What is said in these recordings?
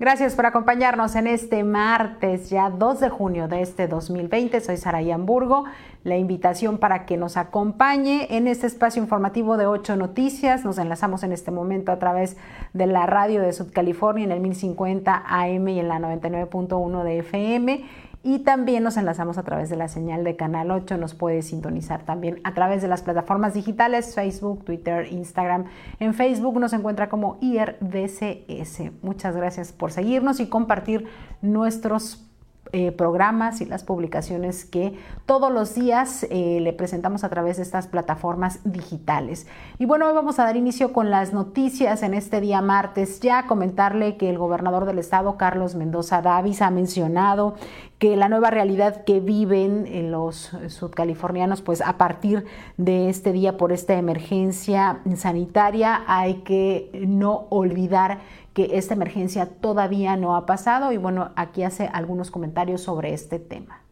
Gracias por acompañarnos en este martes, ya 2 de junio de este 2020. Soy Saraí Hamburgo. La invitación para que nos acompañe en este espacio informativo de 8 Noticias. Nos enlazamos en este momento a través de la radio de California en el 1050 AM y en la 99.1 de FM y también nos enlazamos a través de la señal de Canal 8. Nos puede sintonizar también a través de las plataformas digitales, Facebook, Twitter, Instagram. En Facebook nos encuentra como IRDCS. Muchas gracias por seguirnos y compartir nuestros eh, programas y las publicaciones que todos los días eh, le presentamos a través de estas plataformas digitales. Y bueno, hoy vamos a dar inicio con las noticias en este día martes. Ya comentarle que el gobernador del estado, Carlos Mendoza Davis, ha mencionado que la nueva realidad que viven eh, los sudcalifornianos, pues a partir de este día por esta emergencia sanitaria, hay que no olvidar que esta emergencia todavía no ha pasado y bueno, aquí hace algunos comentarios sobre este tema.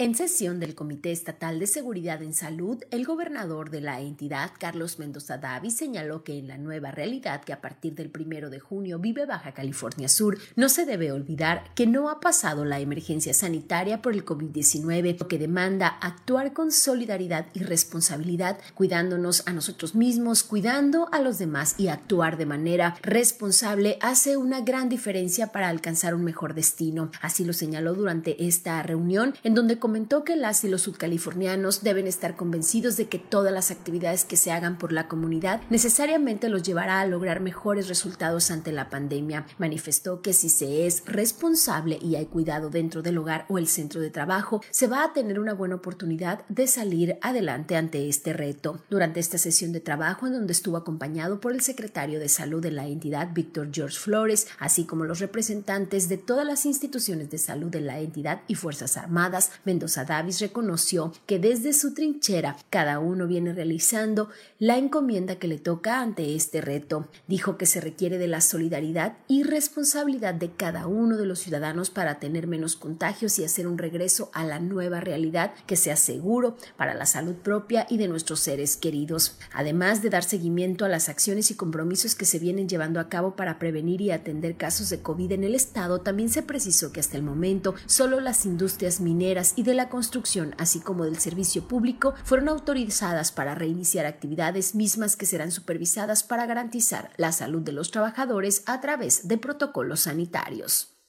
En sesión del Comité Estatal de Seguridad en Salud, el gobernador de la entidad, Carlos Mendoza Davis, señaló que en la nueva realidad que a partir del primero de junio vive Baja California Sur, no se debe olvidar que no ha pasado la emergencia sanitaria por el COVID-19, lo que demanda actuar con solidaridad y responsabilidad, cuidándonos a nosotros mismos, cuidando a los demás y actuar de manera responsable hace una gran diferencia para alcanzar un mejor destino. Así lo señaló durante esta reunión, en donde comentó que las y los subcalifornianos deben estar convencidos de que todas las actividades que se hagan por la comunidad necesariamente los llevará a lograr mejores resultados ante la pandemia. Manifestó que si se es responsable y hay cuidado dentro del hogar o el centro de trabajo, se va a tener una buena oportunidad de salir adelante ante este reto. Durante esta sesión de trabajo, en donde estuvo acompañado por el secretario de salud de la entidad, Víctor George Flores, así como los representantes de todas las instituciones de salud de la entidad y Fuerzas Armadas, Mendoza Davis reconoció que desde su trinchera cada uno viene realizando la encomienda que le toca ante este reto. Dijo que se requiere de la solidaridad y responsabilidad de cada uno de los ciudadanos para tener menos contagios y hacer un regreso a la nueva realidad que sea seguro para la salud propia y de nuestros seres queridos. Además de dar seguimiento a las acciones y compromisos que se vienen llevando a cabo para prevenir y atender casos de COVID en el estado, también se precisó que hasta el momento solo las industrias mineras y de la construcción, así como del servicio público, fueron autorizadas para reiniciar actividades mismas que serán supervisadas para garantizar la salud de los trabajadores a través de protocolos sanitarios.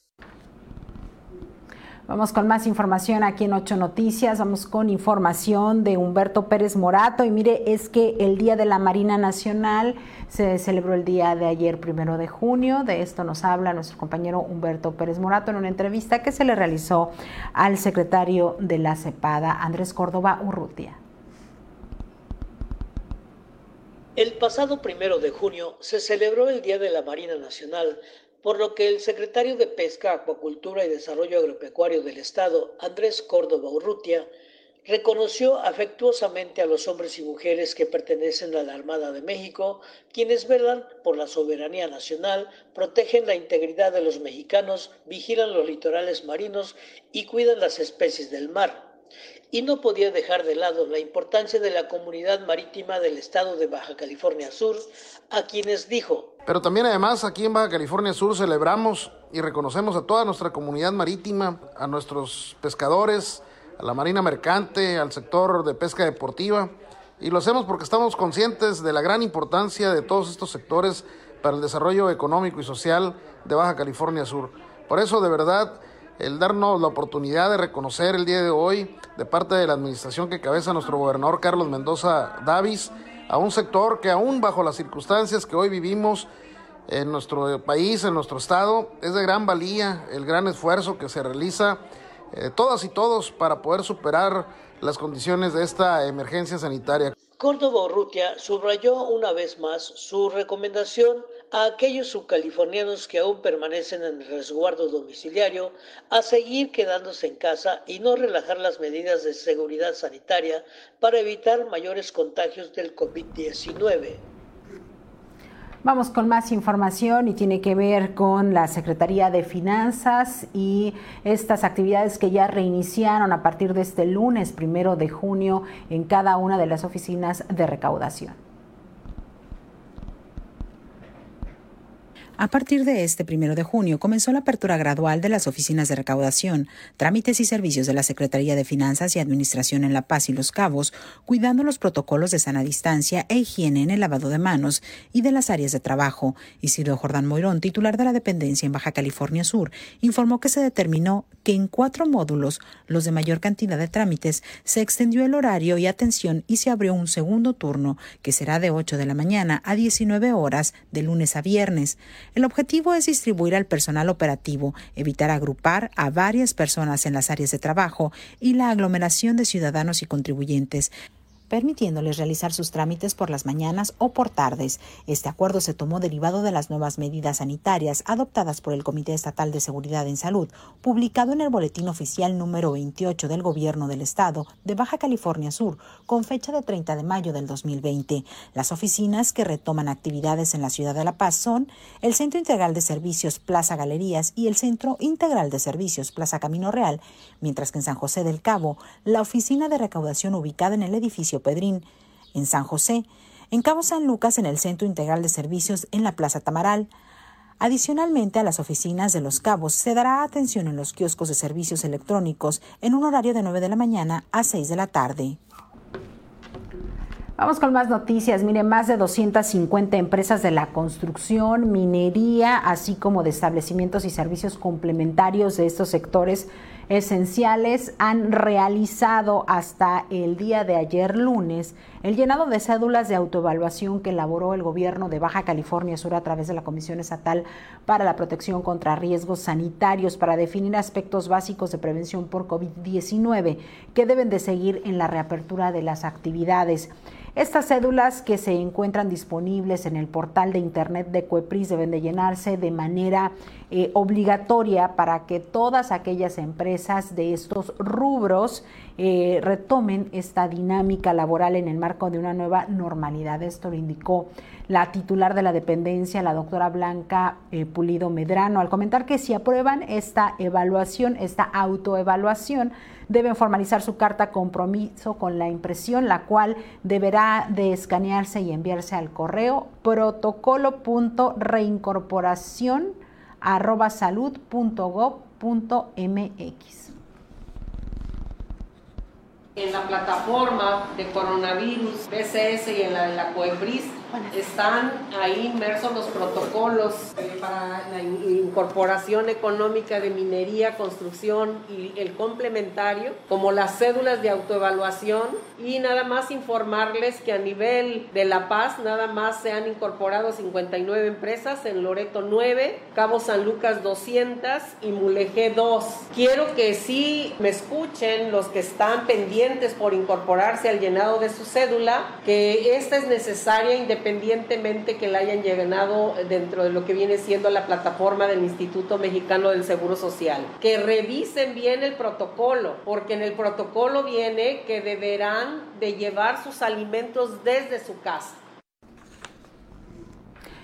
Vamos con más información aquí en Ocho Noticias. Vamos con información de Humberto Pérez Morato. Y mire, es que el Día de la Marina Nacional se celebró el día de ayer, primero de junio. De esto nos habla nuestro compañero Humberto Pérez Morato en una entrevista que se le realizó al secretario de la CEPADA, Andrés Córdoba Urrutia. El pasado primero de junio se celebró el Día de la Marina Nacional por lo que el secretario de Pesca, Acuacultura y Desarrollo Agropecuario del Estado, Andrés Córdoba Urrutia, reconoció afectuosamente a los hombres y mujeres que pertenecen a la Armada de México, quienes velan por la soberanía nacional, protegen la integridad de los mexicanos, vigilan los litorales marinos y cuidan las especies del mar y no podía dejar de lado la importancia de la comunidad marítima del estado de Baja California Sur, a quienes dijo. Pero también además aquí en Baja California Sur celebramos y reconocemos a toda nuestra comunidad marítima, a nuestros pescadores, a la marina mercante, al sector de pesca deportiva, y lo hacemos porque estamos conscientes de la gran importancia de todos estos sectores para el desarrollo económico y social de Baja California Sur. Por eso, de verdad, el darnos la oportunidad de reconocer el día de hoy de parte de la administración que cabeza nuestro gobernador Carlos Mendoza Davis a un sector que aún bajo las circunstancias que hoy vivimos en nuestro país, en nuestro estado, es de gran valía el gran esfuerzo que se realiza eh, todas y todos para poder superar las condiciones de esta emergencia sanitaria. Córdoba Urrutia subrayó una vez más su recomendación a aquellos subcalifornianos que aún permanecen en resguardo domiciliario a seguir quedándose en casa y no relajar las medidas de seguridad sanitaria para evitar mayores contagios del COVID-19. Vamos con más información y tiene que ver con la Secretaría de Finanzas y estas actividades que ya reiniciaron a partir de este lunes primero de junio en cada una de las oficinas de recaudación. A partir de este primero de junio comenzó la apertura gradual de las oficinas de recaudación, trámites y servicios de la Secretaría de Finanzas y Administración en La Paz y Los Cabos, cuidando los protocolos de sana distancia e higiene en el lavado de manos y de las áreas de trabajo. Isidro Jordán Moirón, titular de la dependencia en Baja California Sur, informó que se determinó que en cuatro módulos, los de mayor cantidad de trámites, se extendió el horario y atención y se abrió un segundo turno, que será de 8 de la mañana a 19 horas de lunes a viernes. El objetivo es distribuir al personal operativo, evitar agrupar a varias personas en las áreas de trabajo y la aglomeración de ciudadanos y contribuyentes permitiéndoles realizar sus trámites por las mañanas o por tardes. Este acuerdo se tomó derivado de las nuevas medidas sanitarias adoptadas por el Comité Estatal de Seguridad en Salud, publicado en el Boletín Oficial número 28 del Gobierno del Estado de Baja California Sur, con fecha de 30 de mayo del 2020. Las oficinas que retoman actividades en la ciudad de La Paz son el Centro Integral de Servicios Plaza Galerías y el Centro Integral de Servicios Plaza Camino Real, mientras que en San José del Cabo, la oficina de recaudación ubicada en el edificio Pedrín, en San José, en Cabo San Lucas en el Centro Integral de Servicios en la Plaza Tamaral. Adicionalmente a las oficinas de Los Cabos se dará atención en los kioscos de servicios electrónicos en un horario de 9 de la mañana a 6 de la tarde. Vamos con más noticias. Mire, más de 250 empresas de la construcción, minería, así como de establecimientos y servicios complementarios de estos sectores esenciales han realizado hasta el día de ayer lunes el llenado de cédulas de autoevaluación que elaboró el gobierno de Baja California Sur a través de la Comisión Estatal para la Protección contra Riesgos Sanitarios para definir aspectos básicos de prevención por COVID-19 que deben de seguir en la reapertura de las actividades. Estas cédulas que se encuentran disponibles en el portal de internet de Cuepris deben de llenarse de manera eh, obligatoria para que todas aquellas empresas de estos rubros eh, retomen esta dinámica laboral en el marco de una nueva normalidad. Esto lo indicó la titular de la dependencia, la doctora Blanca eh, Pulido Medrano, al comentar que si aprueban esta evaluación, esta autoevaluación, deben formalizar su carta compromiso con la impresión, la cual deberá de escanearse y enviarse al correo protocolo.reincorporación arroba salud.gov.mx en la plataforma de coronavirus BCS y en la de la COEBRIS están ahí inmersos los protocolos para la incorporación económica de minería, construcción y el complementario, como las cédulas de autoevaluación y nada más informarles que a nivel de La Paz nada más se han incorporado 59 empresas, en Loreto 9, Cabo San Lucas 200 y Mulegé 2. Quiero que sí me escuchen los que están pendientes por incorporarse al llenado de su cédula, que esta es necesaria independientemente que la hayan llenado dentro de lo que viene siendo la plataforma del Instituto Mexicano del Seguro Social. Que revisen bien el protocolo, porque en el protocolo viene que deberán de llevar sus alimentos desde su casa.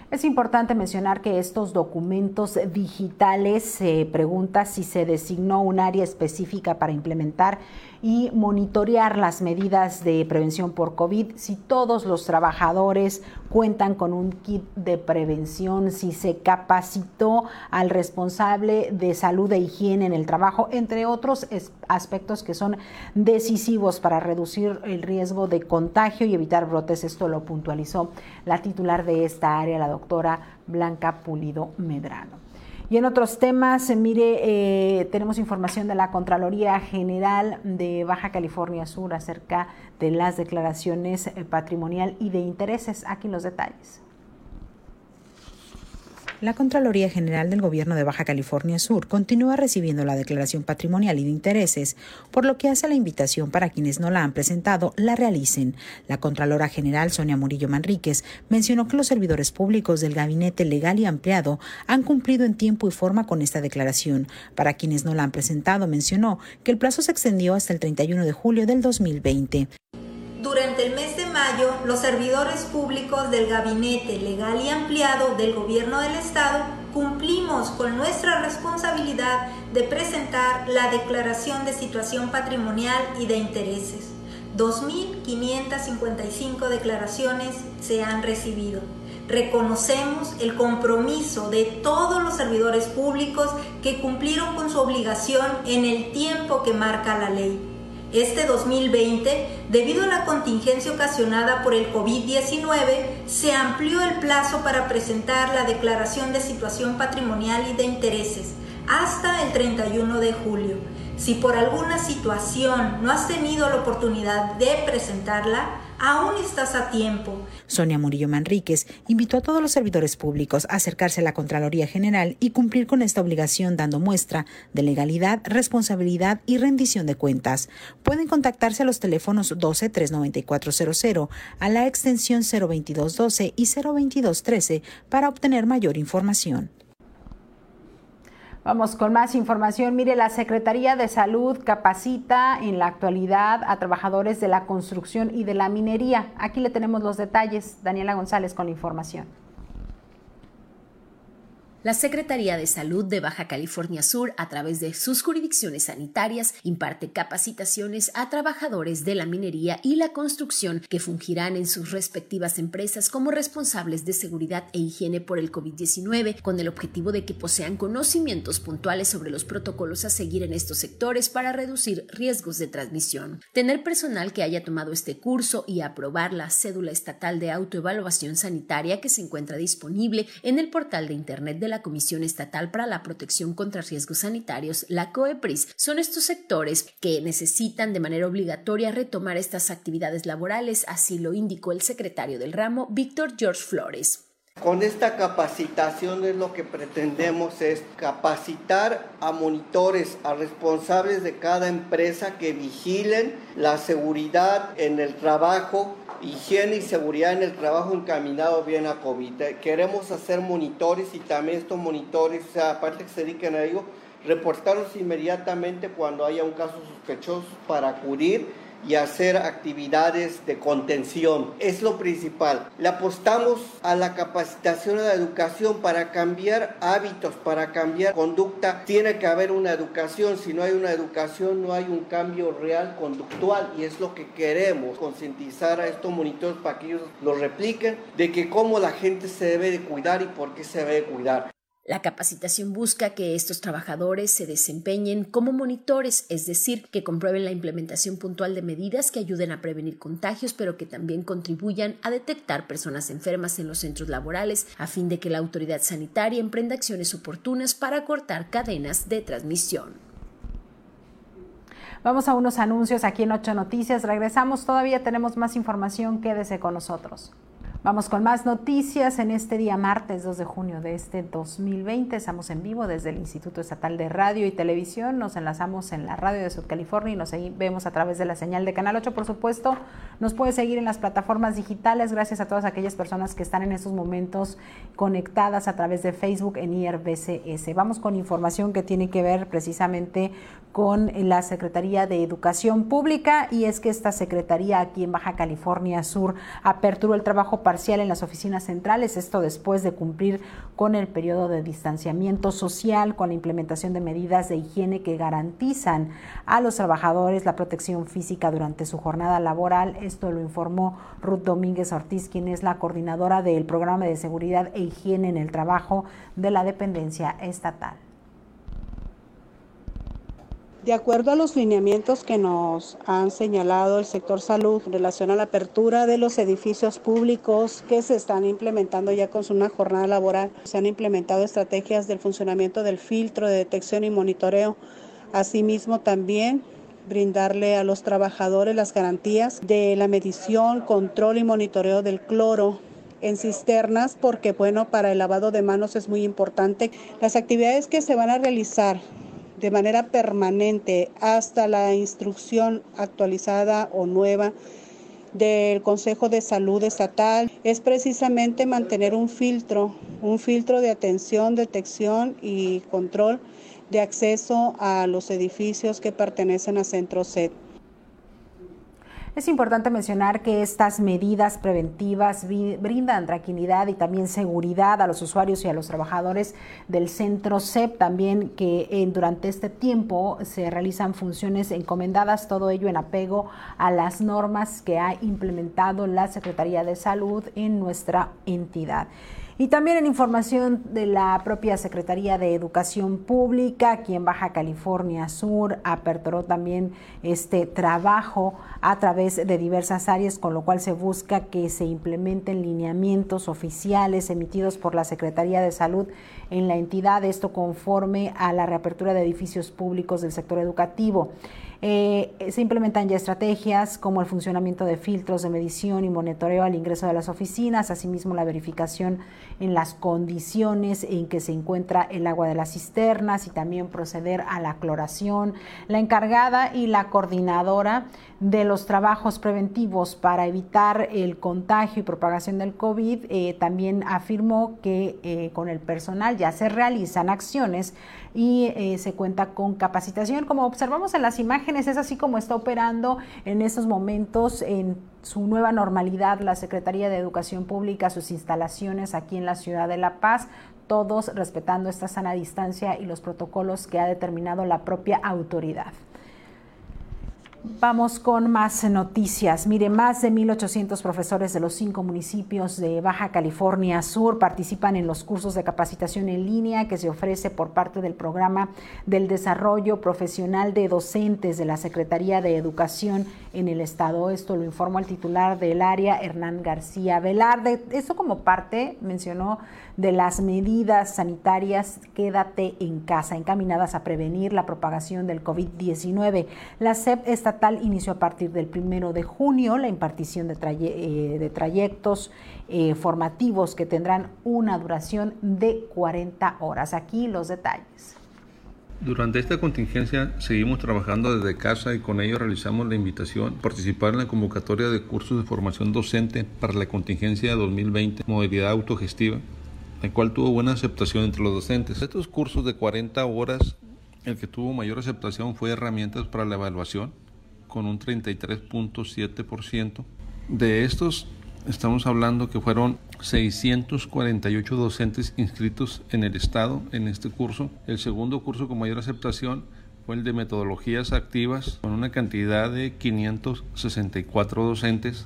Es importante mencionar que estos documentos digitales se pregunta si se designó un área específica para implementar y monitorear las medidas de prevención por COVID, si todos los trabajadores cuentan con un kit de prevención, si se capacitó al responsable de salud e higiene en el trabajo, entre otros aspectos que son decisivos para reducir el riesgo de contagio y evitar brotes. Esto lo puntualizó la titular de esta área, la doctora Blanca Pulido Medrano. Y en otros temas, mire, eh, tenemos información de la Contraloría General de Baja California Sur acerca de las declaraciones eh, patrimonial y de intereses. Aquí los detalles. La Contraloría General del Gobierno de Baja California Sur continúa recibiendo la declaración patrimonial y de intereses, por lo que hace la invitación para quienes no la han presentado la realicen. La Contralora General Sonia Murillo Manríquez mencionó que los servidores públicos del Gabinete Legal y Ampliado han cumplido en tiempo y forma con esta declaración. Para quienes no la han presentado, mencionó que el plazo se extendió hasta el 31 de julio del 2020. Durante el mes mayo, los servidores públicos del Gabinete Legal y Ampliado del Gobierno del Estado cumplimos con nuestra responsabilidad de presentar la Declaración de Situación Patrimonial y de Intereses. 2.555 declaraciones se han recibido. reconocemos el compromiso de todos los servidores públicos que cumplieron con su obligación en el tiempo que marca la ley. Este 2020, debido a la contingencia ocasionada por el COVID-19, se amplió el plazo para presentar la declaración de situación patrimonial y de intereses hasta el 31 de julio. Si por alguna situación no has tenido la oportunidad de presentarla, aún estás a tiempo. Sonia Murillo Manríquez invitó a todos los servidores públicos a acercarse a la Contraloría General y cumplir con esta obligación dando muestra de legalidad, responsabilidad y rendición de cuentas. Pueden contactarse a los teléfonos 12 39400, a la extensión 02212 y 02213 para obtener mayor información. Vamos con más información. Mire, la Secretaría de Salud capacita en la actualidad a trabajadores de la construcción y de la minería. Aquí le tenemos los detalles. Daniela González con la información. La Secretaría de Salud de Baja California Sur, a través de sus jurisdicciones sanitarias, imparte capacitaciones a trabajadores de la minería y la construcción que fungirán en sus respectivas empresas como responsables de seguridad e higiene por el COVID-19, con el objetivo de que posean conocimientos puntuales sobre los protocolos a seguir en estos sectores para reducir riesgos de transmisión. Tener personal que haya tomado este curso y aprobar la cédula estatal de autoevaluación sanitaria que se encuentra disponible en el portal de Internet de la Comisión Estatal para la Protección contra Riesgos Sanitarios, la COEPRIS, son estos sectores que necesitan de manera obligatoria retomar estas actividades laborales, así lo indicó el secretario del ramo, Víctor George Flores. Con esta capacitación es lo que pretendemos es capacitar a monitores, a responsables de cada empresa que vigilen la seguridad en el trabajo higiene y seguridad en el trabajo encaminado bien a COVID. Eh, queremos hacer monitores y también estos monitores, aparte que se dediquen a ello, reportarlos inmediatamente cuando haya un caso sospechoso para acudir y hacer actividades de contención. Es lo principal. Le apostamos a la capacitación a la educación para cambiar hábitos, para cambiar conducta. Tiene que haber una educación. Si no hay una educación, no hay un cambio real conductual y es lo que queremos, concientizar a estos monitores para que ellos lo repliquen de que cómo la gente se debe de cuidar y por qué se debe de cuidar. La capacitación busca que estos trabajadores se desempeñen como monitores, es decir, que comprueben la implementación puntual de medidas que ayuden a prevenir contagios, pero que también contribuyan a detectar personas enfermas en los centros laborales, a fin de que la autoridad sanitaria emprenda acciones oportunas para cortar cadenas de transmisión. Vamos a unos anuncios aquí en Ocho Noticias. Regresamos, todavía tenemos más información. Quédese con nosotros. Vamos con más noticias en este día martes 2 de junio de este 2020. Estamos en vivo desde el Instituto Estatal de Radio y Televisión. Nos enlazamos en la radio de Sud California y nos vemos a través de la señal de Canal 8. Por supuesto, nos puede seguir en las plataformas digitales. Gracias a todas aquellas personas que están en estos momentos conectadas a través de Facebook en IRBCS. Vamos con información que tiene que ver precisamente con la Secretaría de Educación Pública y es que esta Secretaría aquí en Baja California Sur aperturó el trabajo parcial en las oficinas centrales, esto después de cumplir con el periodo de distanciamiento social, con la implementación de medidas de higiene que garantizan a los trabajadores la protección física durante su jornada laboral. Esto lo informó Ruth Domínguez Ortiz, quien es la coordinadora del programa de seguridad e higiene en el trabajo de la dependencia estatal. De acuerdo a los lineamientos que nos han señalado el sector salud en relación a la apertura de los edificios públicos que se están implementando ya con una jornada laboral, se han implementado estrategias del funcionamiento del filtro de detección y monitoreo. Asimismo, también brindarle a los trabajadores las garantías de la medición, control y monitoreo del cloro en cisternas porque bueno, para el lavado de manos es muy importante. Las actividades que se van a realizar de manera permanente hasta la instrucción actualizada o nueva del Consejo de Salud Estatal es precisamente mantener un filtro, un filtro de atención, detección y control de acceso a los edificios que pertenecen a Centro SED. Es importante mencionar que estas medidas preventivas brindan tranquilidad y también seguridad a los usuarios y a los trabajadores del centro CEP, también que eh, durante este tiempo se realizan funciones encomendadas, todo ello en apego a las normas que ha implementado la Secretaría de Salud en nuestra entidad. Y también en información de la propia Secretaría de Educación Pública, aquí en Baja California Sur, aperturó también este trabajo a través de diversas áreas, con lo cual se busca que se implementen lineamientos oficiales emitidos por la Secretaría de Salud en la entidad, esto conforme a la reapertura de edificios públicos del sector educativo. Eh, se implementan ya estrategias como el funcionamiento de filtros de medición y monitoreo al ingreso de las oficinas, asimismo la verificación en las condiciones en que se encuentra el agua de las cisternas y también proceder a la cloración. La encargada y la coordinadora de los trabajos preventivos para evitar el contagio y propagación del COVID eh, también afirmó que eh, con el personal ya se realizan acciones y eh, se cuenta con capacitación. Como observamos en las imágenes, es así como está operando en estos momentos en su nueva normalidad la Secretaría de Educación Pública, sus instalaciones aquí en la ciudad de La Paz, todos respetando esta sana distancia y los protocolos que ha determinado la propia autoridad. Vamos con más noticias. Mire, más de 1.800 profesores de los cinco municipios de Baja California Sur participan en los cursos de capacitación en línea que se ofrece por parte del Programa del Desarrollo Profesional de Docentes de la Secretaría de Educación en el Estado. Esto lo informó el titular del área, Hernán García Velarde. Esto como parte, mencionó, de las medidas sanitarias Quédate en casa, encaminadas a prevenir la propagación del COVID-19. La SEP estatal inició a partir del primero de junio la impartición de, eh, trayectos eh, formativos que tendrán una duración de 40 horas. Aquí los detalles. Durante esta contingencia seguimos trabajando desde casa y con ello realizamos la invitación a participar en la convocatoria de cursos de formación docente para la contingencia de 2020, modalidad autogestiva, el cual tuvo buena aceptación entre los docentes. Estos cursos de 40 horas, el que tuvo mayor aceptación fue herramientas para la evaluación, con un 33.7%. De estos, estamos hablando que fueron 648 docentes inscritos en el estado en este curso. El segundo curso con mayor aceptación fue el de metodologías activas, con una cantidad de 564 docentes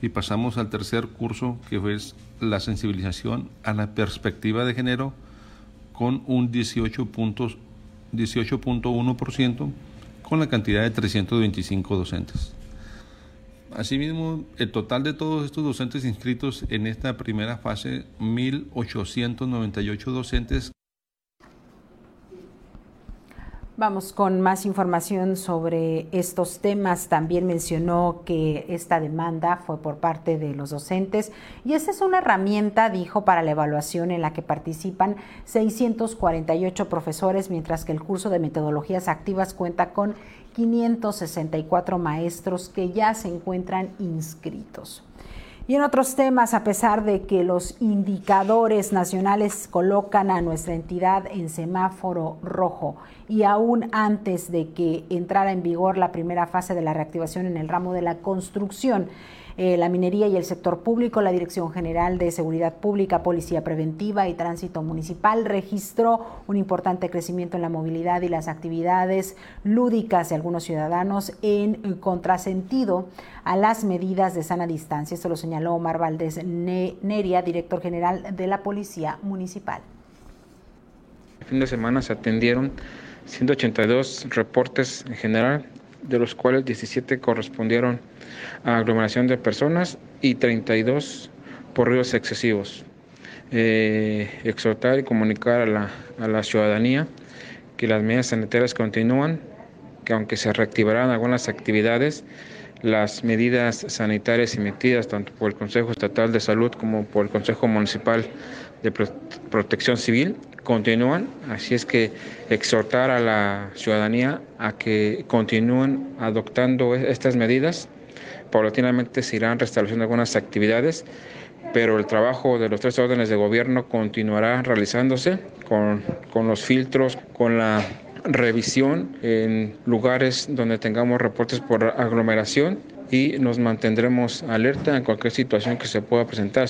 y pasamos al tercer curso que fue la sensibilización a la perspectiva de género con un 18.1% con la cantidad de 325 docentes. Asimismo, el total de todos estos docentes inscritos en esta primera fase, 1.898 docentes Vamos con más información sobre estos temas. También mencionó que esta demanda fue por parte de los docentes y esta es una herramienta, dijo, para la evaluación en la que participan 648 profesores, mientras que el curso de metodologías activas cuenta con 564 maestros que ya se encuentran inscritos. Y en otros temas, a pesar de que los indicadores nacionales colocan a nuestra entidad en semáforo rojo y aún antes de que entrara en vigor la primera fase de la reactivación en el ramo de la construcción, eh, la minería y el sector público, la Dirección General de Seguridad Pública, Policía Preventiva y Tránsito Municipal registró un importante crecimiento en la movilidad y las actividades lúdicas de algunos ciudadanos en contrasentido a las medidas de sana distancia. Esto lo señaló Omar Valdés Neria, director general de la Policía Municipal. El fin de semana se atendieron 182 reportes en general, de los cuales 17 correspondieron a aglomeración de personas y 32 por ríos excesivos. Eh, exhortar y comunicar a la, a la ciudadanía que las medidas sanitarias continúan, que aunque se reactivarán algunas actividades, las medidas sanitarias emitidas tanto por el Consejo Estatal de Salud como por el Consejo Municipal de Protección Civil continúan, así es que exhortar a la ciudadanía a que continúen adoptando estas medidas. Paulatinamente se irán restableciendo algunas actividades, pero el trabajo de los tres órdenes de gobierno continuará realizándose con, con los filtros, con la revisión en lugares donde tengamos reportes por aglomeración y nos mantendremos alerta en cualquier situación que se pueda presentar.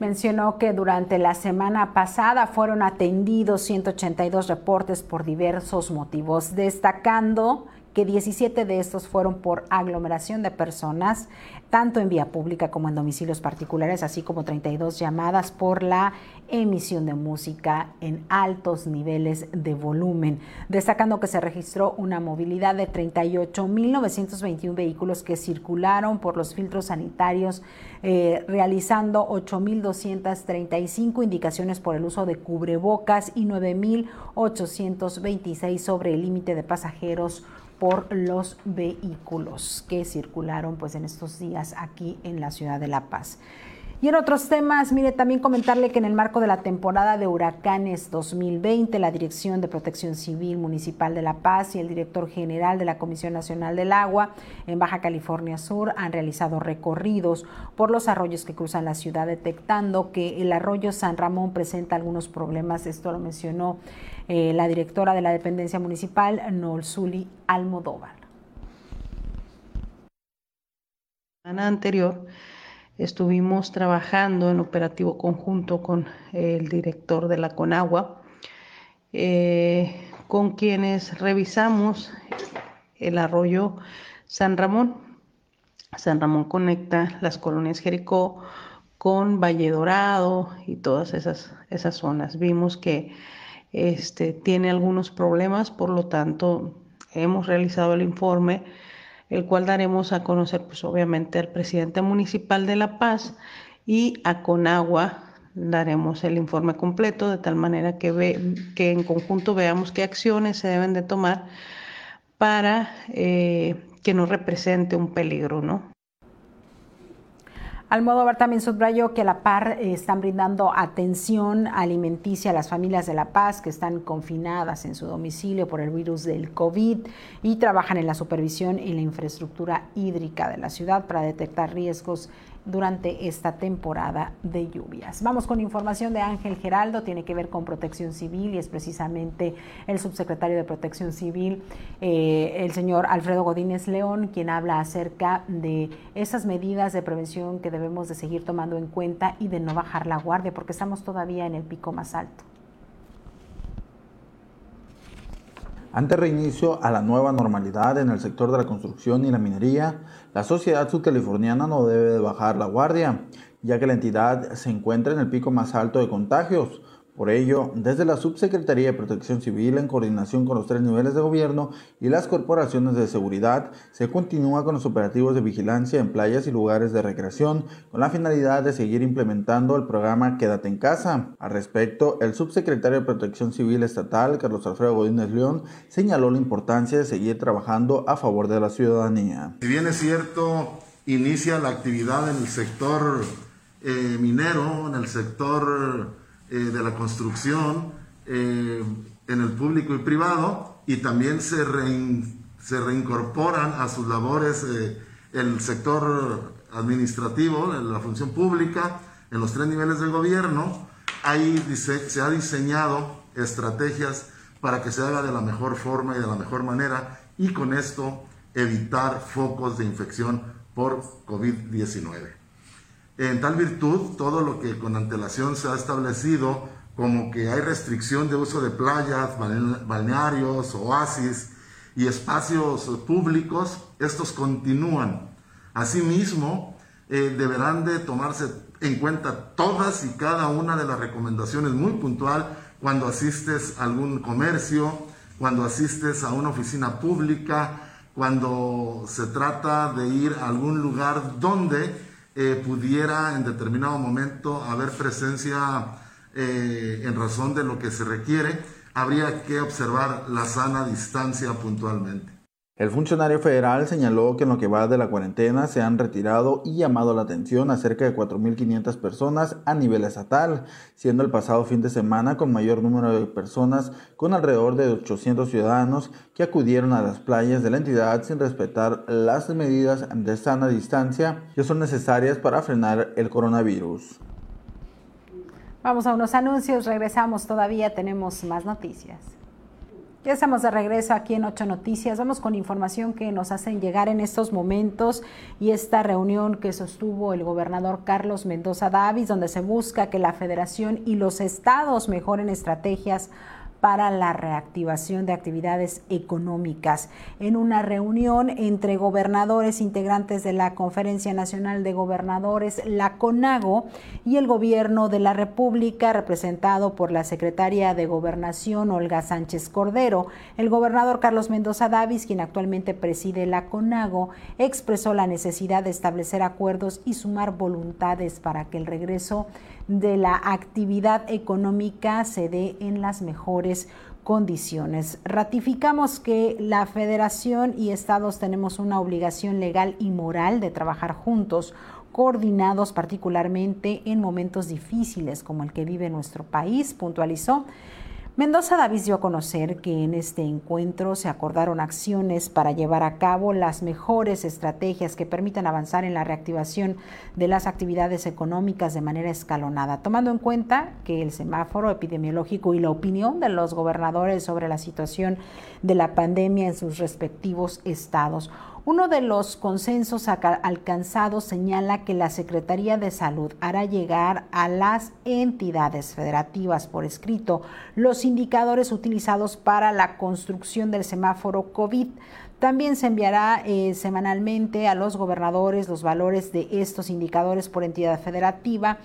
Mencionó que durante la semana pasada fueron atendidos 182 reportes por diversos motivos, destacando que 17 de estos fueron por aglomeración de personas, tanto en vía pública como en domicilios particulares, así como 32 llamadas por la emisión de música en altos niveles de volumen, destacando que se registró una movilidad de 38.921 vehículos que circularon por los filtros sanitarios, eh, realizando 8.235 indicaciones por el uso de cubrebocas y 9.826 sobre el límite de pasajeros por los vehículos que circularon pues en estos días aquí en la ciudad de La Paz. Y en otros temas, mire, también comentarle que en el marco de la temporada de huracanes 2020, la Dirección de Protección Civil Municipal de La Paz y el director general de la Comisión Nacional del Agua en Baja California Sur han realizado recorridos por los arroyos que cruzan la ciudad, detectando que el arroyo San Ramón presenta algunos problemas. Esto lo mencionó eh, la directora de la dependencia municipal, Nolzuli Almodóvar. anterior Estuvimos trabajando en operativo conjunto con el director de la Conagua, eh, con quienes revisamos el arroyo San Ramón. San Ramón conecta las colonias Jericó con Valle Dorado y todas esas, esas zonas. Vimos que este, tiene algunos problemas, por lo tanto hemos realizado el informe el cual daremos a conocer, pues obviamente, al presidente municipal de La Paz y a Conagua daremos el informe completo de tal manera que, ve, que en conjunto veamos qué acciones se deben de tomar para eh, que no represente un peligro, ¿no? Almodóvar también subrayó que a la par eh, están brindando atención alimenticia a las familias de La Paz que están confinadas en su domicilio por el virus del COVID y trabajan en la supervisión y la infraestructura hídrica de la ciudad para detectar riesgos durante esta temporada de lluvias. Vamos con información de Ángel Geraldo, tiene que ver con protección civil y es precisamente el subsecretario de protección civil, eh, el señor Alfredo Godínez León, quien habla acerca de esas medidas de prevención que debemos de seguir tomando en cuenta y de no bajar la guardia porque estamos todavía en el pico más alto. Ante reinicio a la nueva normalidad en el sector de la construcción y la minería, la sociedad sudcaliforniana no debe de bajar la guardia, ya que la entidad se encuentra en el pico más alto de contagios, por ello, desde la Subsecretaría de Protección Civil, en coordinación con los tres niveles de gobierno y las corporaciones de seguridad, se continúa con los operativos de vigilancia en playas y lugares de recreación, con la finalidad de seguir implementando el programa Quédate en casa. Al respecto, el subsecretario de Protección Civil Estatal, Carlos Alfredo Godínez León, señaló la importancia de seguir trabajando a favor de la ciudadanía. Si bien es cierto, inicia la actividad en el sector eh, minero, en el sector eh, de la construcción eh, en el público y privado y también se, se reincorporan a sus labores eh, el sector administrativo, la función pública, en los tres niveles de gobierno. Ahí se ha diseñado estrategias para que se haga de la mejor forma y de la mejor manera y con esto evitar focos de infección por COVID-19. En tal virtud, todo lo que con antelación se ha establecido, como que hay restricción de uso de playas, balnearios, oasis y espacios públicos, estos continúan. Asimismo, eh, deberán de tomarse en cuenta todas y cada una de las recomendaciones muy puntual cuando asistes a algún comercio, cuando asistes a una oficina pública, cuando se trata de ir a algún lugar donde eh, pudiera en determinado momento haber presencia eh, en razón de lo que se requiere, habría que observar la sana distancia puntualmente. El funcionario federal señaló que en lo que va de la cuarentena se han retirado y llamado la atención a cerca de 4.500 personas a nivel estatal, siendo el pasado fin de semana con mayor número de personas, con alrededor de 800 ciudadanos que acudieron a las playas de la entidad sin respetar las medidas de sana distancia que son necesarias para frenar el coronavirus. Vamos a unos anuncios, regresamos todavía, tenemos más noticias. Ya estamos de regreso aquí en Ocho Noticias. Vamos con información que nos hacen llegar en estos momentos y esta reunión que sostuvo el gobernador Carlos Mendoza Davis, donde se busca que la federación y los estados mejoren estrategias para la reactivación de actividades económicas. En una reunión entre gobernadores integrantes de la Conferencia Nacional de Gobernadores, la CONAGO, y el gobierno de la República, representado por la secretaria de Gobernación, Olga Sánchez Cordero, el gobernador Carlos Mendoza Davis, quien actualmente preside la CONAGO, expresó la necesidad de establecer acuerdos y sumar voluntades para que el regreso de la actividad económica se dé en las mejores condiciones. Ratificamos que la federación y estados tenemos una obligación legal y moral de trabajar juntos, coordinados particularmente en momentos difíciles como el que vive nuestro país, puntualizó. Mendoza Davis dio a conocer que en este encuentro se acordaron acciones para llevar a cabo las mejores estrategias que permitan avanzar en la reactivación de las actividades económicas de manera escalonada, tomando en cuenta que el semáforo epidemiológico y la opinión de los gobernadores sobre la situación de la pandemia en sus respectivos estados uno de los consensos alcanzados señala que la Secretaría de Salud hará llegar a las entidades federativas por escrito los indicadores utilizados para la construcción del semáforo COVID. También se enviará eh, semanalmente a los gobernadores los valores de estos indicadores por entidad federativa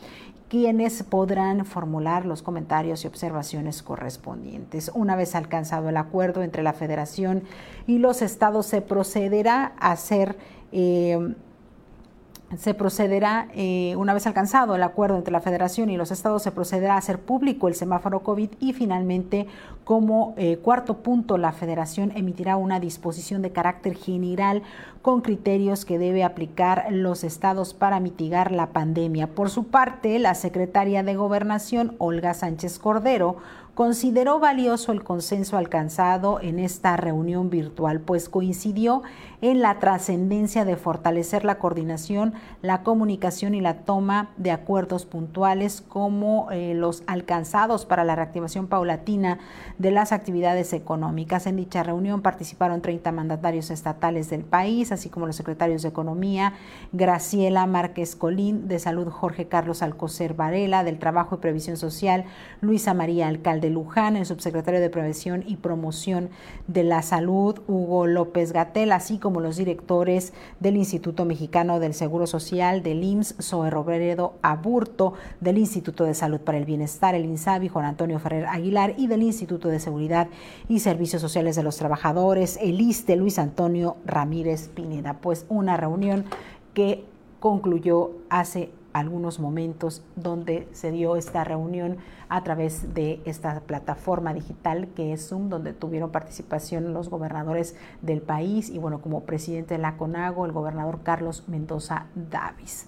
quienes podrán formular los comentarios y observaciones correspondientes. Una vez alcanzado el acuerdo entre la Federación y los estados, se procederá a hacer... Eh, se procederá, eh, una vez alcanzado el acuerdo entre la Federación y los estados, se procederá a hacer público el semáforo COVID y finalmente, como eh, cuarto punto, la Federación emitirá una disposición de carácter general con criterios que debe aplicar los estados para mitigar la pandemia. Por su parte, la secretaria de Gobernación, Olga Sánchez Cordero, consideró valioso el consenso alcanzado en esta reunión virtual, pues coincidió en la trascendencia de fortalecer la coordinación, la comunicación y la toma de acuerdos puntuales como eh, los alcanzados para la reactivación paulatina de las actividades económicas. En dicha reunión participaron 30 mandatarios estatales del país, así como los secretarios de Economía, Graciela Márquez Colín, de Salud Jorge Carlos Alcocer Varela, del Trabajo y Previsión Social, Luisa María Alcalde Luján, el subsecretario de Prevención y Promoción de la Salud, Hugo López Gatel, así como los directores del Instituto Mexicano del Seguro Social, del IMSS, Zoe Robredo Aburto, del Instituto de Salud para el Bienestar, el INSABI, Juan Antonio Ferrer Aguilar, y del Instituto de Seguridad y Servicios Sociales de los Trabajadores, el ISTE, Luis Antonio Ramírez Pineda. Pues una reunión que concluyó hace algunos momentos donde se dio esta reunión a través de esta plataforma digital que es Zoom, donde tuvieron participación los gobernadores del país y bueno, como presidente de la CONAGO, el gobernador Carlos Mendoza Davis.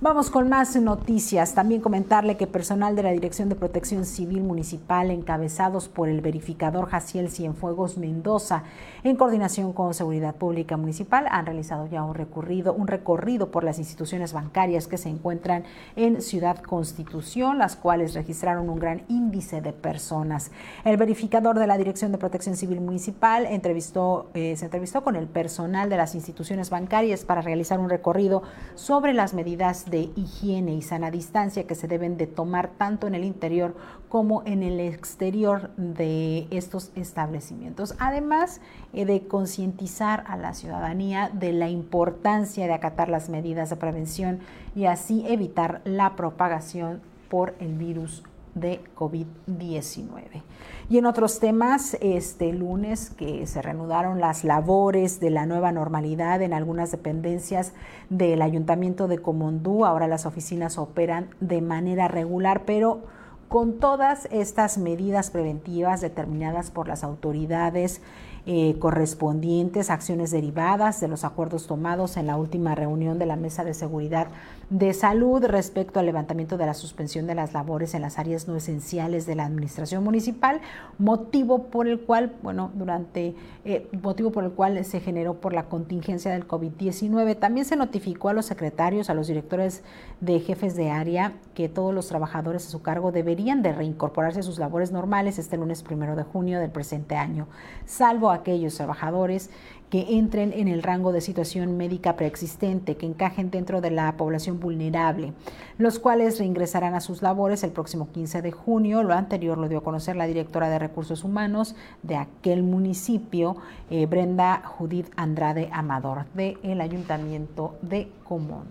Vamos con más noticias. También comentarle que personal de la Dirección de Protección Civil Municipal, encabezados por el verificador Jaciel Cienfuegos Mendoza, en coordinación con Seguridad Pública Municipal, han realizado ya un recorrido, un recorrido por las instituciones bancarias que se encuentran en Ciudad Constitución, las cuales registraron un gran índice de personas. El verificador de la Dirección de Protección Civil Municipal entrevistó, eh, se entrevistó con el personal de las instituciones bancarias para realizar un recorrido sobre las medidas de higiene y sana distancia que se deben de tomar tanto en el interior como en el exterior de estos establecimientos. Además eh, de concientizar a la ciudadanía de la importancia de acatar las medidas de prevención y así evitar la propagación por el virus de COVID-19. Y en otros temas, este lunes que se reanudaron las labores de la nueva normalidad en algunas dependencias del Ayuntamiento de Comondú, ahora las oficinas operan de manera regular, pero con todas estas medidas preventivas determinadas por las autoridades eh, correspondientes, acciones derivadas de los acuerdos tomados en la última reunión de la Mesa de Seguridad de Salud respecto al levantamiento de la suspensión de las labores en las áreas no esenciales de la Administración Municipal, motivo por el cual, bueno, durante, eh, motivo por el cual se generó por la contingencia del COVID-19. También se notificó a los secretarios, a los directores de jefes de área, que todos los trabajadores a su cargo deberían de reincorporarse a sus labores normales este lunes primero de junio del presente año, salvo aquellos trabajadores que entren en el rango de situación médica preexistente, que encajen dentro de la población vulnerable, los cuales reingresarán a sus labores el próximo 15 de junio. Lo anterior lo dio a conocer la directora de Recursos Humanos de aquel municipio, eh, Brenda Judith Andrade Amador, del Ayuntamiento de Común.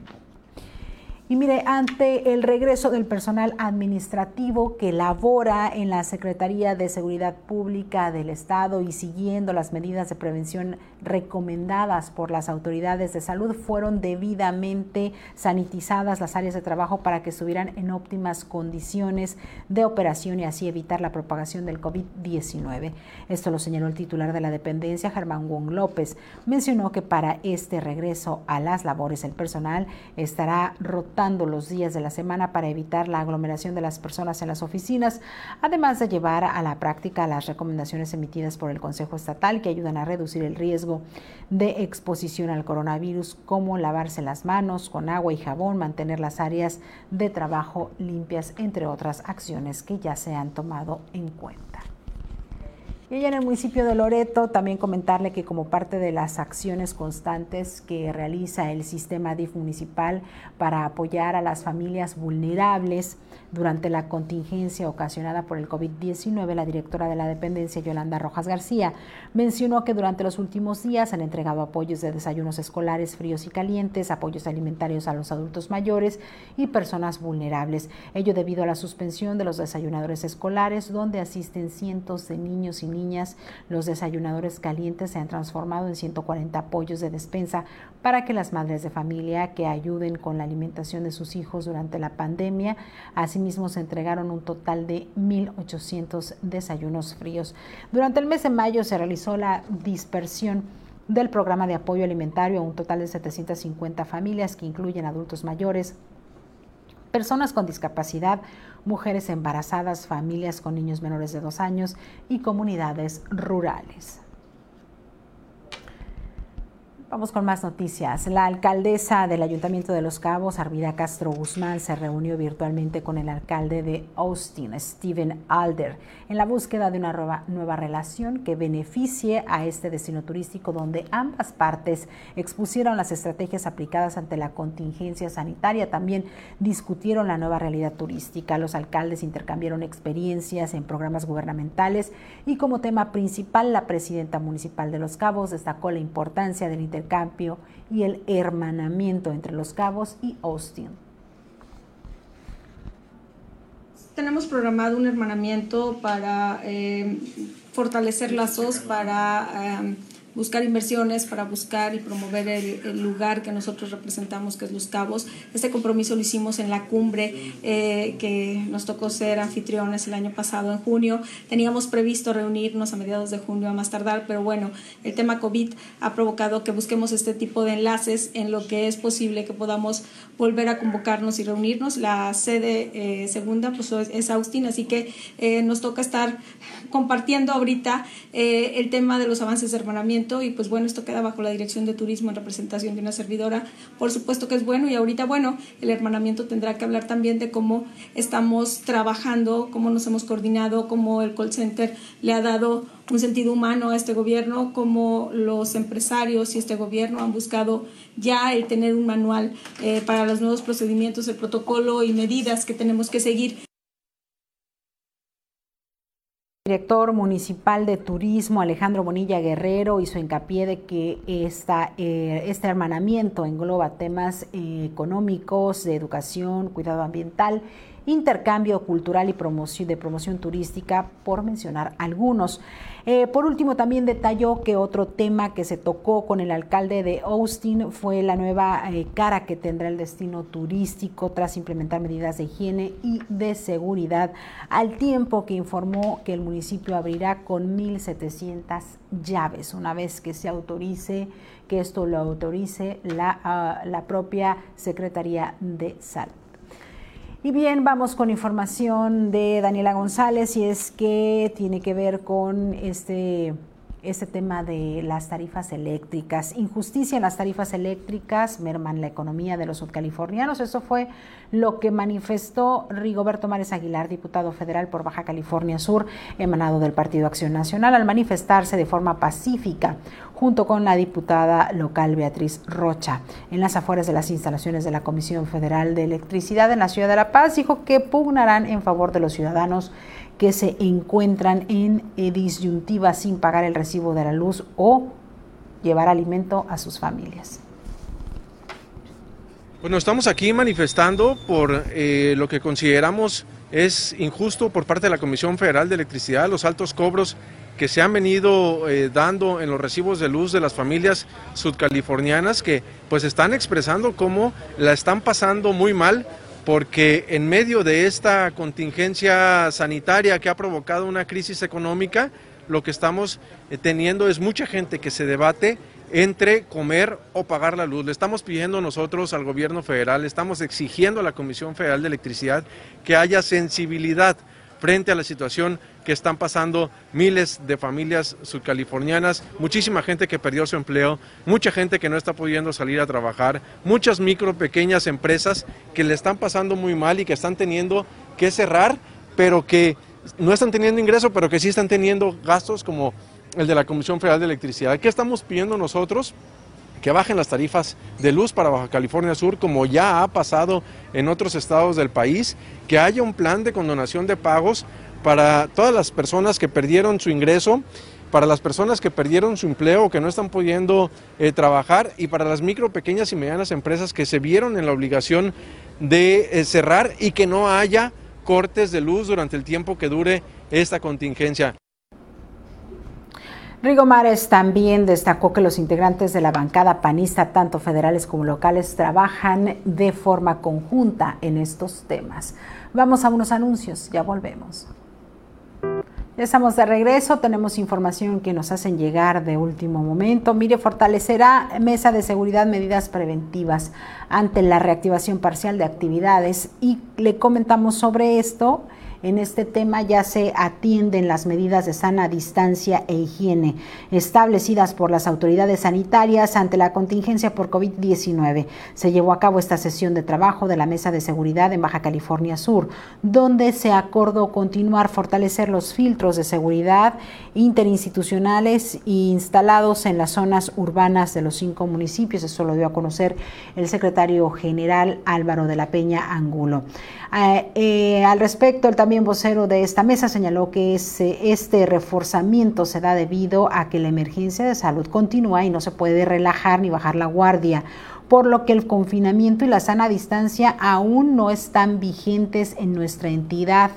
Y mire, ante el regreso del personal administrativo que labora en la Secretaría de Seguridad Pública del Estado y siguiendo las medidas de prevención recomendadas por las autoridades de salud, fueron debidamente sanitizadas las áreas de trabajo para que estuvieran en óptimas condiciones de operación y así evitar la propagación del COVID-19. Esto lo señaló el titular de la dependencia, Germán Wong López. Mencionó que para este regreso a las labores el personal estará rotando los días de la semana para evitar la aglomeración de las personas en las oficinas, además de llevar a la práctica las recomendaciones emitidas por el Consejo Estatal que ayudan a reducir el riesgo de exposición al coronavirus, como lavarse las manos con agua y jabón, mantener las áreas de trabajo limpias, entre otras acciones que ya se han tomado en cuenta. Y allá en el municipio de Loreto, también comentarle que como parte de las acciones constantes que realiza el sistema DIF municipal para apoyar a las familias vulnerables, durante la contingencia ocasionada por el COVID-19, la directora de la dependencia, Yolanda Rojas García, mencionó que durante los últimos días han entregado apoyos de desayunos escolares fríos y calientes, apoyos alimentarios a los adultos mayores y personas vulnerables. Ello debido a la suspensión de los desayunadores escolares, donde asisten cientos de niños y niñas. Los desayunadores calientes se han transformado en 140 apoyos de despensa para que las madres de familia que ayuden con la alimentación de sus hijos durante la pandemia, Asimismo, se entregaron un total de 1.800 desayunos fríos. Durante el mes de mayo se realizó la dispersión del programa de apoyo alimentario a un total de 750 familias que incluyen adultos mayores, personas con discapacidad, mujeres embarazadas, familias con niños menores de dos años y comunidades rurales. Vamos con más noticias. La alcaldesa del Ayuntamiento de Los Cabos, Arvida Castro Guzmán, se reunió virtualmente con el alcalde de Austin, Steven Alder, en la búsqueda de una nueva, relación que beneficie a este destino turístico donde ambas partes expusieron las estrategias aplicadas ante la contingencia sanitaria. También discutieron la nueva realidad turística. Los alcaldes intercambiaron experiencias en programas gubernamentales y como tema principal la presidenta municipal de Los Cabos destacó la importancia del intercambio y el hermanamiento entre Los Cabos y Austin. Tenemos programado un hermanamiento para eh, fortalecer lazos, para... Eh, buscar inversiones, para buscar y promover el, lugar que nosotros representamos, que es Los Cabos. Este compromiso lo hicimos en la cumbre eh, que nos tocó ser anfitriones el año pasado, en junio. Teníamos previsto reunirnos a mediados de junio a más tardar, pero bueno, el tema COVID ha provocado que busquemos este tipo de enlaces en lo que es posible que podamos volver a convocarnos y reunirnos. La sede eh, segunda pues, es Austin, así que eh, nos toca estar compartiendo ahorita el tema de los avances de hermanamiento y pues bueno, esto queda bajo la dirección de turismo en representación de una servidora. Por supuesto que es bueno y ahorita bueno, el hermanamiento tendrá que hablar también de cómo estamos trabajando, cómo nos hemos coordinado, cómo el call center le ha dado un sentido humano a este gobierno, cómo los empresarios y este gobierno han buscado ya el tener un manual eh, para los nuevos procedimientos, el protocolo y medidas que tenemos que seguir director municipal de turismo Alejandro Bonilla Guerrero hizo hincapié de que esta, eh, este hermanamiento engloba temas eh, económicos, de educación, cuidado ambiental, intercambio cultural y de promoción turística, por mencionar algunos. Eh, por último, también detalló que otro tema que se tocó con el alcalde de Austin fue la nueva eh, cara que tendrá el destino turístico tras implementar medidas de higiene y de seguridad, al tiempo que informó que el municipio abrirá con 1.700 llaves una vez que se autorice, que esto lo autorice la, ah, la propia Secretaría de Salud. Y bien, vamos con información de Daniela González y es que tiene que ver con este este tema de las tarifas eléctricas. Injusticia en las tarifas eléctricas merman la economía de los sudcalifornianos. Eso fue lo que manifestó Rigoberto Mares Aguilar, diputado federal por Baja California Sur, emanado del Partido Acción Nacional, al manifestarse de forma pacífica junto con la diputada local Beatriz Rocha en las afueras de las instalaciones de la Comisión Federal de Electricidad en la ciudad de La Paz. Dijo que pugnarán en favor de los ciudadanos que se encuentran en eh, disyuntiva sin pagar el recibo de la luz o llevar alimento a sus familias. Bueno, estamos aquí manifestando por eh, lo que consideramos es injusto por parte de la Comisión Federal de Electricidad, los altos cobros que se han venido eh, dando en los recibos de luz de las familias sudcalifornianas que pues están expresando cómo la están pasando muy mal porque en medio de esta contingencia sanitaria que ha provocado una crisis económica, lo que estamos eh, teniendo es mucha gente que se debate entre comer o pagar la luz. Le estamos pidiendo nosotros al gobierno federal, estamos exigiendo a la Comisión Federal de Electricidad que haya sensibilidad frente a la situación que están pasando miles de familias subcalifornianas, muchísima gente que perdió su empleo, mucha gente que no está pudiendo salir a trabajar, muchas micro, pequeñas empresas que le están pasando muy mal y que están teniendo que cerrar, pero que no están teniendo ingreso, pero que sí están teniendo gastos como el de la Comisión Federal de Electricidad. ¿Qué estamos pidiendo nosotros? Que bajen las tarifas de luz para Baja California Sur, como ya ha pasado en otros estados del país, que haya un plan de condonación de pagos para todas las personas que perdieron su ingreso, para las personas que perdieron su empleo que no están pudiendo eh, trabajar y para las micro, pequeñas y medianas empresas que se vieron en la obligación de eh, cerrar y que no haya cortes de luz durante el tiempo que dure esta contingencia. Rigo Mares también destacó que los integrantes de la bancada panista, tanto federales como locales, trabajan de forma conjunta en estos temas. Vamos a unos anuncios, ya volvemos. Ya estamos de regreso, tenemos información que nos hacen llegar de último momento. Mire, fortalecerá mesa de seguridad medidas preventivas ante la reactivación parcial de actividades y le comentamos sobre esto en este tema ya se atienden las medidas de sana distancia e higiene establecidas por las autoridades sanitarias ante la contingencia por COVID-19. Se llevó a cabo esta sesión de trabajo de la Mesa de Seguridad en Baja California Sur, donde se acordó continuar fortalecer los filtros de seguridad interinstitucionales instalados en las zonas urbanas de los cinco municipios. Eso lo dio a conocer el secretario general Álvaro de la Peña Angulo. Eh, eh, al respecto, también vocero de esta mesa señaló que este reforzamiento se da debido a que la emergencia de salud continúa y no se puede relajar ni bajar la guardia por lo que el confinamiento y la sana distancia aún no están vigentes en nuestra entidad.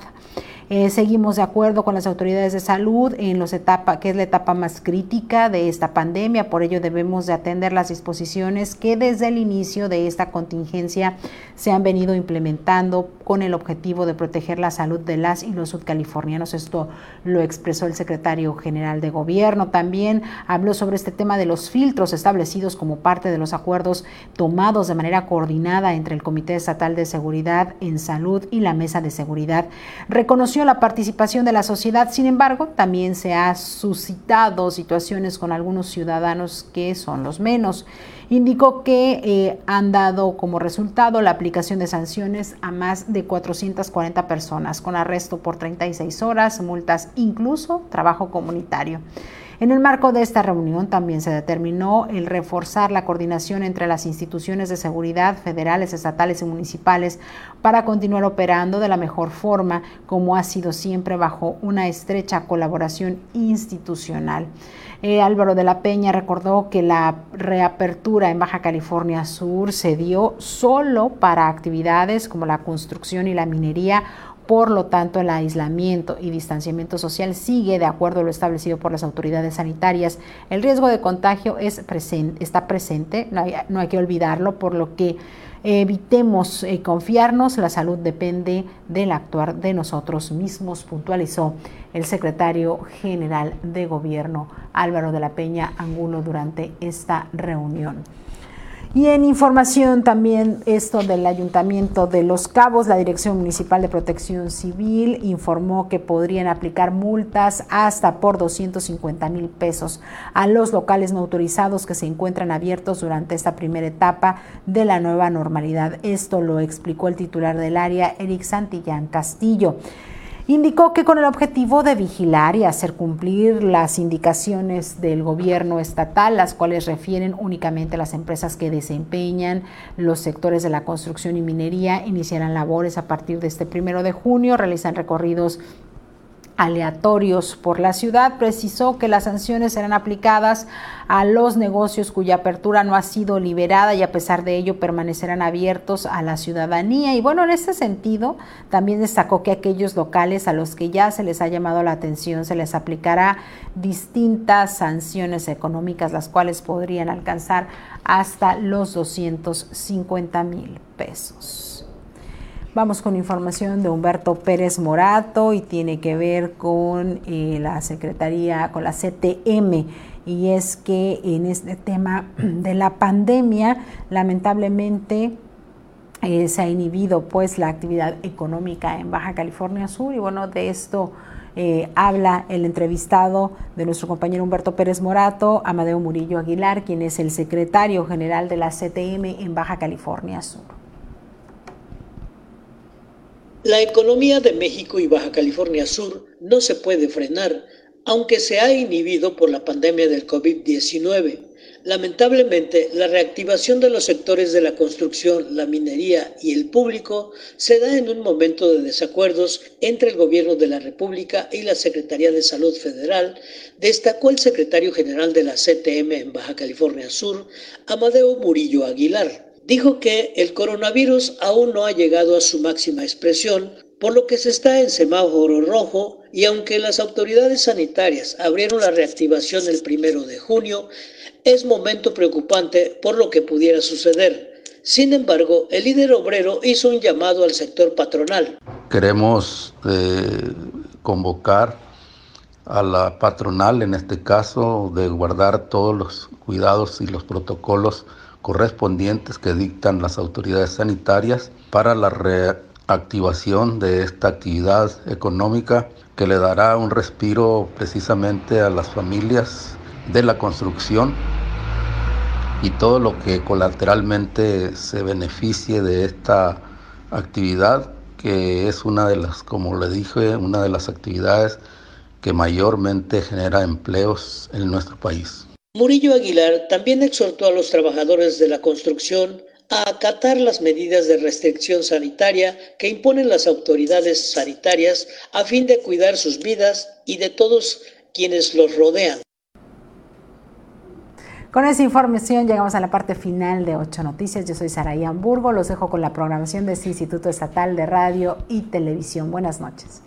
Eh, seguimos de acuerdo con las autoridades de salud en los etapa, que es la etapa más crítica de esta pandemia, por ello debemos de atender las disposiciones que desde el inicio de esta contingencia se han venido implementando con el objetivo de proteger la salud de las y los sudcalifornianos. Esto lo expresó el secretario general de gobierno. También habló sobre este tema de los filtros establecidos como parte de los acuerdos tomados de manera coordinada entre el Comité Estatal de Seguridad en Salud y la Mesa de Seguridad. Reconoció la participación de la sociedad, sin embargo, también se ha suscitado situaciones con algunos ciudadanos que son los menos. Indicó que eh, han dado como resultado la aplicación de sanciones a más de 440 personas, con arresto por 36 horas, multas, incluso trabajo comunitario. En el marco de esta reunión también se determinó el reforzar la coordinación entre las instituciones de seguridad federales, estatales y municipales para continuar operando de la mejor forma, como ha sido siempre bajo una estrecha colaboración institucional. Eh, Álvaro de la Peña recordó que la reapertura en Baja California Sur se dio solo para actividades como la construcción y la minería por lo tanto, el aislamiento y distanciamiento social sigue de acuerdo a lo establecido por las autoridades sanitarias. El riesgo de contagio está presente, no hay, que olvidarlo, por lo que evitemos eh, confiarnos, la salud depende del actuar de nosotros mismos, puntualizó el secretario general de gobierno Álvaro de la Peña Angulo durante esta reunión. Y en información también esto del Ayuntamiento de Los Cabos, la Dirección Municipal de Protección Civil informó que podrían aplicar multas hasta por 250 mil pesos a los locales no autorizados que se encuentran abiertos durante esta primera etapa de la nueva normalidad. Esto lo explicó el titular del área, Eric Santillán Castillo. Indicó que con el objetivo de vigilar y hacer cumplir las indicaciones del gobierno estatal, las cuales refieren únicamente a las empresas que desempeñan los sectores de la construcción y minería, iniciarán labores a partir de este primero de junio, realizan recorridos aleatorios por la ciudad, precisó que las sanciones serán aplicadas a los negocios cuya apertura no ha sido liberada y a pesar de ello permanecerán abiertos a la ciudadanía. Y bueno, en este sentido, también destacó que aquellos locales a los que ya se les ha llamado la atención se les aplicará distintas sanciones económicas, las cuales podrían alcanzar hasta los 250 mil pesos. Vamos con información de Humberto Pérez Morato y tiene que ver con eh, la Secretaría, con la CTM. Y es que en este tema de la pandemia, lamentablemente eh, se ha inhibido pues la actividad económica en Baja California Sur y bueno, de esto eh, habla el entrevistado de nuestro compañero Humberto Pérez Morato, Amadeo Murillo Aguilar, quien es el secretario general de la CTM en Baja California Sur. La economía de México y Baja California Sur no se puede frenar, aunque se ha inhibido por la pandemia del COVID-19. Lamentablemente, la reactivación de los sectores de la construcción, la minería y el público se da en un momento de desacuerdos entre el Gobierno de la República y la Secretaría de Salud Federal, destacó el secretario general de la CTM en Baja California Sur, Amadeo Murillo Aguilar dijo que el coronavirus aún no ha llegado a su máxima expresión, por lo que se está en semáforo rojo y aunque las autoridades sanitarias abrieron la reactivación el primero de junio, es momento preocupante por lo que pudiera suceder. Sin embargo, el líder obrero hizo un llamado al sector patronal. Queremos eh, convocar a la patronal, en este caso, de guardar todos los cuidados y los protocolos correspondientes que dictan las autoridades sanitarias para la reactivación de esta actividad económica que le dará un respiro precisamente a las familias de la construcción y todo lo que colateralmente se beneficie de esta actividad que es una de las, como le dije, una de las actividades que mayormente genera empleos en nuestro país. Murillo Aguilar también exhortó a los trabajadores de la construcción a acatar las medidas de restricción sanitaria que imponen las autoridades sanitarias a fin de cuidar sus vidas y de todos quienes los rodean. Con esa información llegamos a la parte final de Ocho Noticias. Yo soy Saraí Hamburgo. Los dejo con la programación de este Instituto Estatal de Radio y Televisión. Buenas noches.